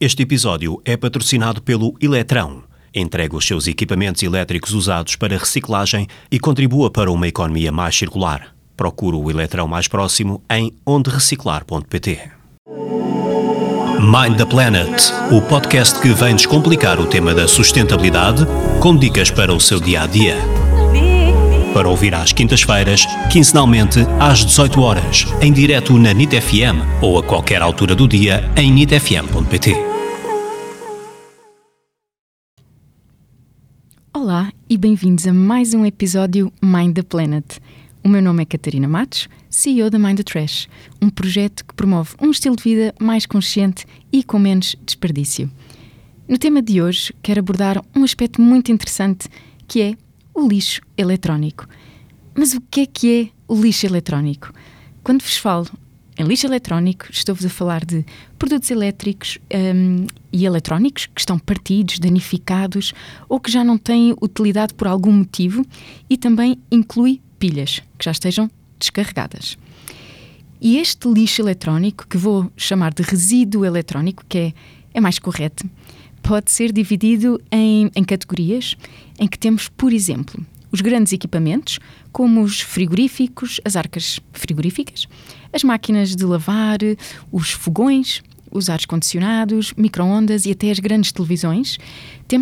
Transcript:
Este episódio é patrocinado pelo Eletrão. Entrega os seus equipamentos elétricos usados para reciclagem e contribua para uma economia mais circular. Procure o Eletrão mais próximo em ondereciclar.pt. Mind the Planet, o podcast que vem descomplicar o tema da sustentabilidade com dicas para o seu dia a dia. Para ouvir às quintas-feiras, quinzenalmente às 18 horas, em direto na NIT FM ou a qualquer altura do dia em nitfm.pt. Olá e bem-vindos a mais um episódio Mind the Planet. O meu nome é Catarina Matos, CEO da Mind the Trash, um projeto que promove um estilo de vida mais consciente e com menos desperdício. No tema de hoje, quero abordar um aspecto muito interessante que é o lixo eletrónico. Mas o que é que é o lixo eletrónico? Quando vos falo em lixo eletrónico, estou-vos a falar de produtos elétricos um, e eletrónicos que estão partidos, danificados ou que já não têm utilidade por algum motivo e também inclui pilhas que já estejam descarregadas. E este lixo eletrónico, que vou chamar de resíduo eletrónico, que é, é mais correto, pode ser dividido em, em categorias em que temos, por exemplo, os grandes equipamentos, como os frigoríficos, as arcas frigoríficas, as máquinas de lavar, os fogões, os ares condicionados, microondas e até as grandes televisões. Temos